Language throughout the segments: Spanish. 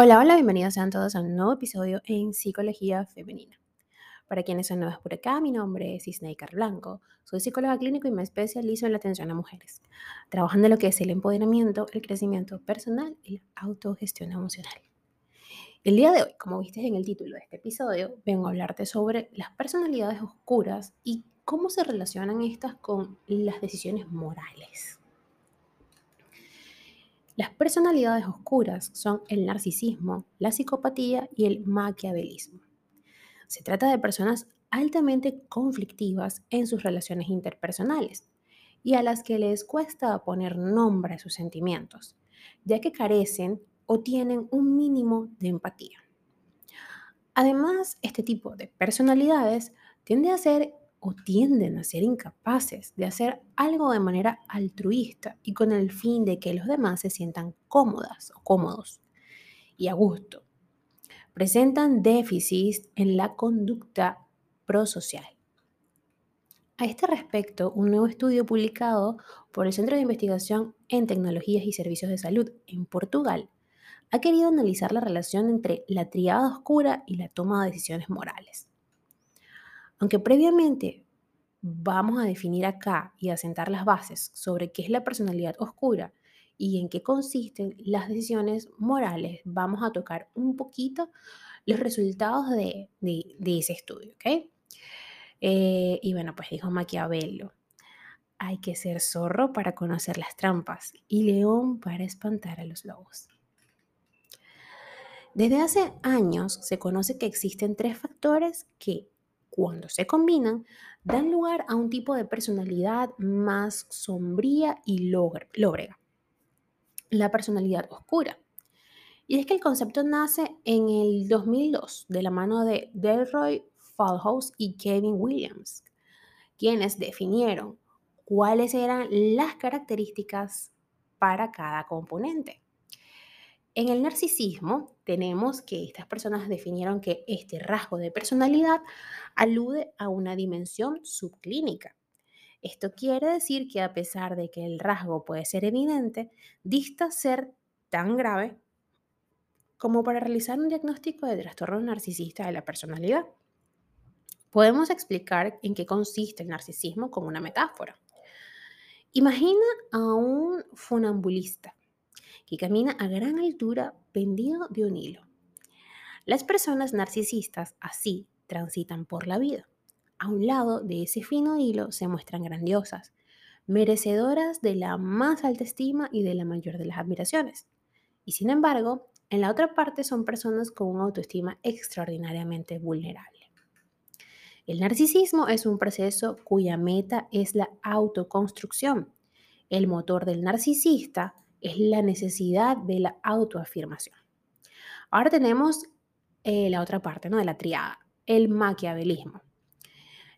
Hola, hola, bienvenidos sean todos a un nuevo episodio en Psicología Femenina. Para quienes son nuevos por acá, mi nombre es Isneikar Blanco. Soy psicóloga clínico y me especializo en la atención a mujeres, trabajando en lo que es el empoderamiento, el crecimiento personal y la autogestión emocional. El día de hoy, como viste en el título de este episodio, vengo a hablarte sobre las personalidades oscuras y cómo se relacionan estas con las decisiones morales. Las personalidades oscuras son el narcisismo, la psicopatía y el maquiavelismo. Se trata de personas altamente conflictivas en sus relaciones interpersonales y a las que les cuesta poner nombre a sus sentimientos, ya que carecen o tienen un mínimo de empatía. Además, este tipo de personalidades tiende a ser o tienden a ser incapaces de hacer algo de manera altruista y con el fin de que los demás se sientan cómodas o cómodos y a gusto. Presentan déficits en la conducta prosocial. A este respecto, un nuevo estudio publicado por el Centro de Investigación en Tecnologías y Servicios de Salud en Portugal ha querido analizar la relación entre la triada oscura y la toma de decisiones morales. Aunque previamente vamos a definir acá y asentar las bases sobre qué es la personalidad oscura y en qué consisten las decisiones morales, vamos a tocar un poquito los resultados de, ese estudio, ¿ok? Eh, y bueno, pues dijo Maquiavelo, hay que ser zorro para conocer las trampas y león para espantar a los lobos. Desde hace años se conoce que existen tres factores que cuando se combinan, dan lugar a un tipo de personalidad más sombría y lóbrega. La personalidad oscura. Y es que el concepto nace en el 2002 de la mano de Delroy Fallhouse y Kevin Williams, quienes definieron cuáles eran las características para cada componente. En el narcisismo tenemos que estas personas definieron que este rasgo de personalidad alude a una dimensión subclínica. Esto quiere decir que a pesar de que el rasgo puede ser evidente, dista ser tan grave como para realizar un diagnóstico de trastorno narcisista de la personalidad. Podemos explicar en qué consiste el narcisismo con una metáfora. Imagina a un funambulista que camina a gran altura pendido de un hilo. Las personas narcisistas así transitan por la vida. A un lado de ese fino hilo se muestran grandiosas, merecedoras de la más alta estima y de la mayor de las admiraciones. Y sin embargo, en la otra parte son personas con una autoestima extraordinariamente vulnerable. El narcisismo es un proceso cuya meta es la autoconstrucción. El motor del narcisista es la necesidad de la autoafirmación. Ahora tenemos eh, la otra parte ¿no? de la triada, el maquiavelismo.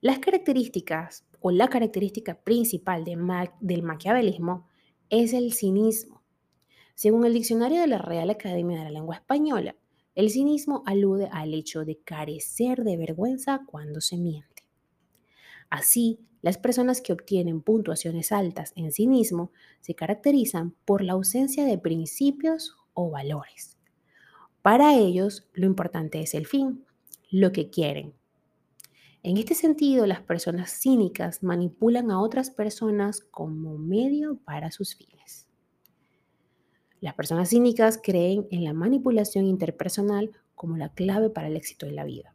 Las características o la característica principal del maquiavelismo es el cinismo. Según el diccionario de la Real Academia de la Lengua Española, el cinismo alude al hecho de carecer de vergüenza cuando se miente. Así, las personas que obtienen puntuaciones altas en sí mismo se caracterizan por la ausencia de principios o valores. Para ellos, lo importante es el fin, lo que quieren. En este sentido, las personas cínicas manipulan a otras personas como medio para sus fines. Las personas cínicas creen en la manipulación interpersonal como la clave para el éxito de la vida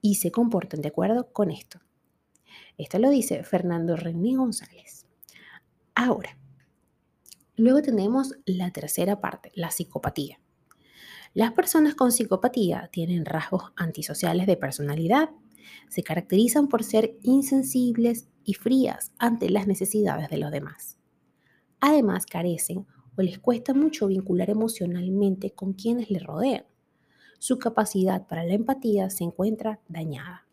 y se comportan de acuerdo con esto. Esto lo dice Fernando René González. Ahora, luego tenemos la tercera parte, la psicopatía. Las personas con psicopatía tienen rasgos antisociales de personalidad. Se caracterizan por ser insensibles y frías ante las necesidades de los demás. Además, carecen o les cuesta mucho vincular emocionalmente con quienes les rodean. Su capacidad para la empatía se encuentra dañada.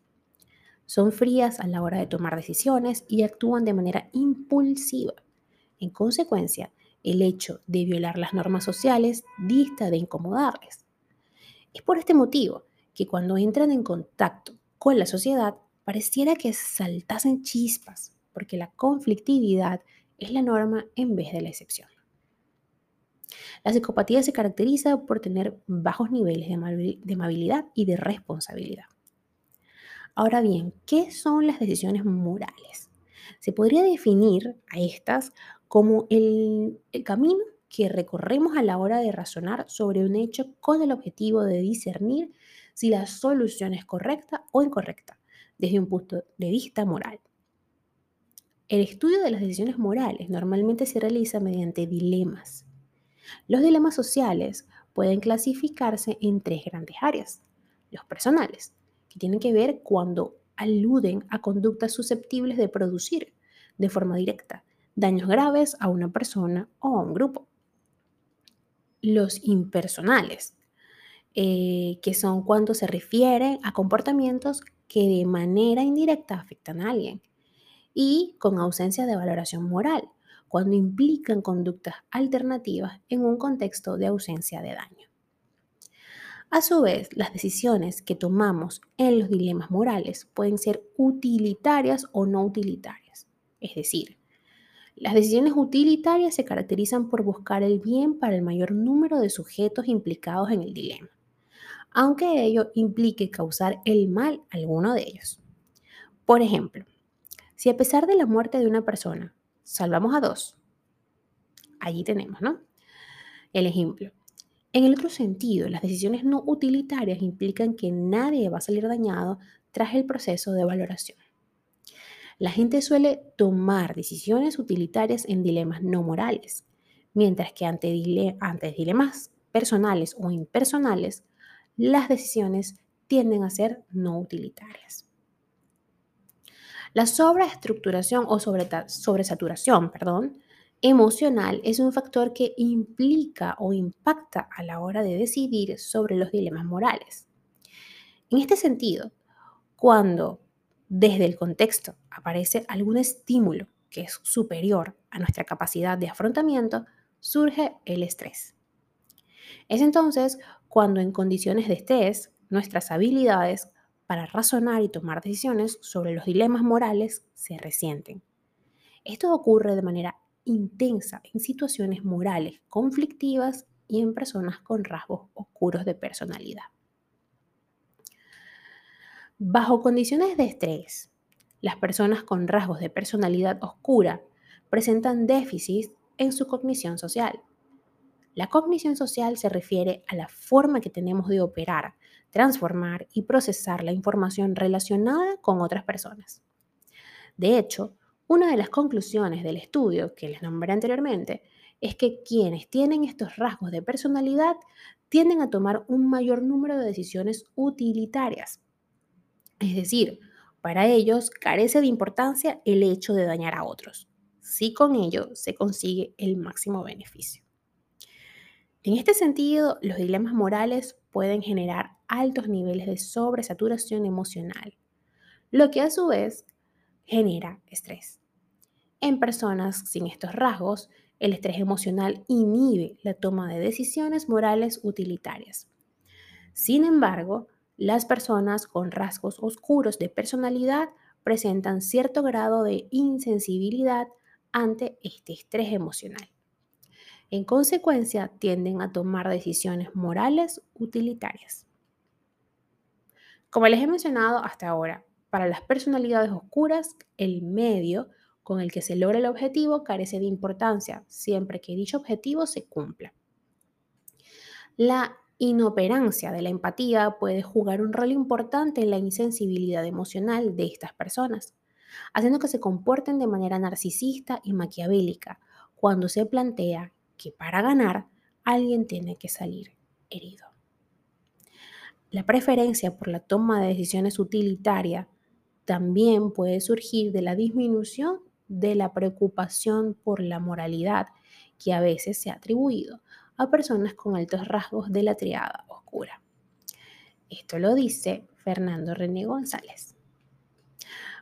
Son frías a la hora de tomar decisiones y actúan de manera impulsiva. En consecuencia, el hecho de violar las normas sociales dista de incomodarles. Es por este motivo que cuando entran en contacto con la sociedad pareciera que saltasen chispas, porque la conflictividad es la norma en vez de la excepción. La psicopatía se caracteriza por tener bajos niveles de amabilidad y de responsabilidad. Ahora bien, ¿qué son las decisiones morales? Se podría definir a estas como el, camino que recorremos a la hora de razonar sobre un hecho con el objetivo de discernir si la solución es correcta o incorrecta desde un punto de vista moral. El estudio de las decisiones morales normalmente se realiza mediante dilemas. Los dilemas sociales pueden clasificarse en tres grandes áreas. Los personales, que tienen que ver cuando aluden a conductas susceptibles de producir de forma directa daños graves a una persona o a un grupo. Los impersonales, eh, que son cuando se refieren a comportamientos que de manera indirecta afectan a alguien y con ausencia de valoración moral, cuando implican conductas alternativas en un contexto de ausencia de daño. A su vez, las decisiones que tomamos en los dilemas morales pueden ser utilitarias o no utilitarias. Es decir, las decisiones utilitarias se caracterizan por buscar el bien para el mayor número de sujetos implicados en el dilema, aunque ello implique causar el mal a alguno de ellos. Por ejemplo, si a pesar de la muerte de una persona salvamos a dos, allí tenemos, ¿no? El ejemplo. En el otro sentido, las decisiones no utilitarias implican que nadie va a salir dañado tras el proceso de valoración. La gente suele tomar decisiones utilitarias en dilemas no morales, mientras que ante, dilemas personales o impersonales, las decisiones tienden a ser no utilitarias. La sobreestructuración o sobresaturación, perdón, emocional es un factor que implica o impacta a la hora de decidir sobre los dilemas morales. En este sentido, cuando desde el contexto aparece algún estímulo que es superior a nuestra capacidad de afrontamiento, surge el estrés. Es entonces cuando en condiciones de estrés nuestras habilidades para razonar y tomar decisiones sobre los dilemas morales se resienten. Esto ocurre de manera intensa en situaciones morales conflictivas y en personas con rasgos oscuros de personalidad. Bajo condiciones de estrés, las personas con rasgos de personalidad oscura presentan déficits en su cognición social. La cognición social se refiere a la forma que tenemos de operar, transformar y procesar la información relacionada con otras personas. De hecho, una de las conclusiones del estudio que les nombré anteriormente es que quienes tienen estos rasgos de personalidad tienden a tomar un mayor número de decisiones utilitarias. Es decir, para ellos carece de importancia el hecho de dañar a otros, si con ello se consigue el máximo beneficio. En este sentido, los dilemas morales pueden generar altos niveles de sobresaturación emocional, lo que a su vez genera estrés. En personas sin estos rasgos, el estrés emocional inhibe la toma de decisiones morales utilitarias. Sin embargo, las personas con rasgos oscuros de personalidad presentan cierto grado de insensibilidad ante este estrés emocional. En consecuencia, tienden a tomar decisiones morales utilitarias. Como les he mencionado hasta ahora, para las personalidades oscuras, el medio con el que se logra el objetivo carece de importancia, siempre que dicho objetivo se cumpla. La inoperancia de la empatía puede jugar un rol importante en la insensibilidad emocional de estas personas, haciendo que se comporten de manera narcisista y maquiavélica cuando se plantea que para ganar alguien tiene que salir herido. La preferencia por la toma de decisiones utilitarias también puede surgir de la disminución de la preocupación por la moralidad que a veces se ha atribuido a personas con altos rasgos de la triada oscura. Esto lo dice Fernando René González.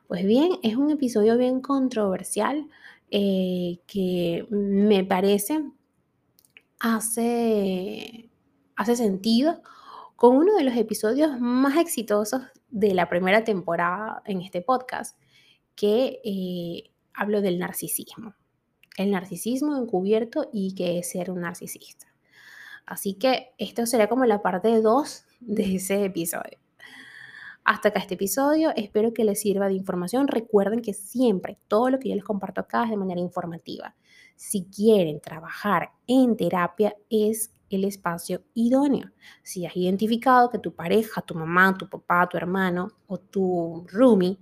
Pues bien, es un episodio bien controversial eh, que me parece hace, hace sentido con uno de los episodios más exitosos de la primera temporada en este podcast, que eh, hablo del narcisismo. el narcisismo encubierto y qué es ser un narcisista. Así que esto sería como la parte 2 de ese episodio. Hasta acá este episodio, espero que les sirva de información. Recuerden que siempre todo lo que yo les comparto acá es de manera informativa. Si quieren trabajar en terapia es el espacio idóneo. Si has identificado que tu pareja, tu mamá, tu papá, tu hermano o tu roomie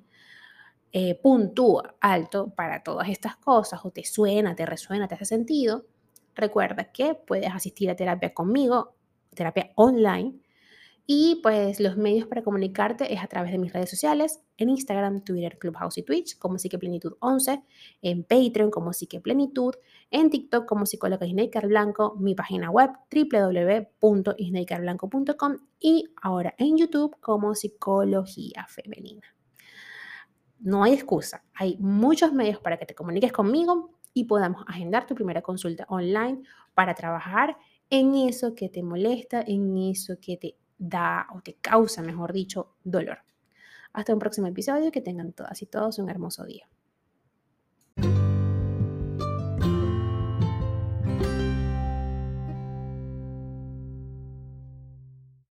eh, puntúa alto para todas estas cosas o te suena, te resuena, te hace sentido, recuerda que puedes asistir a terapia conmigo, terapia online y pues los medios para comunicarte es a través de mis redes sociales, en Instagram, Twitter, Clubhouse y Twitch como Psiqueplenitud 11, en Patreon como Psiqueplenitud, en TikTok como psicóloga Isneikar Blanco, mi página web www.isneikerblanco.com y ahora en YouTube como Psicología Femenina. No hay excusa, hay muchos medios para que te comuniques conmigo y podamos agendar tu primera consulta online para trabajar en eso que te molesta, en eso que te da o te causa, mejor dicho, dolor. Hasta un próximo episodio, que tengan todas y todos un hermoso día.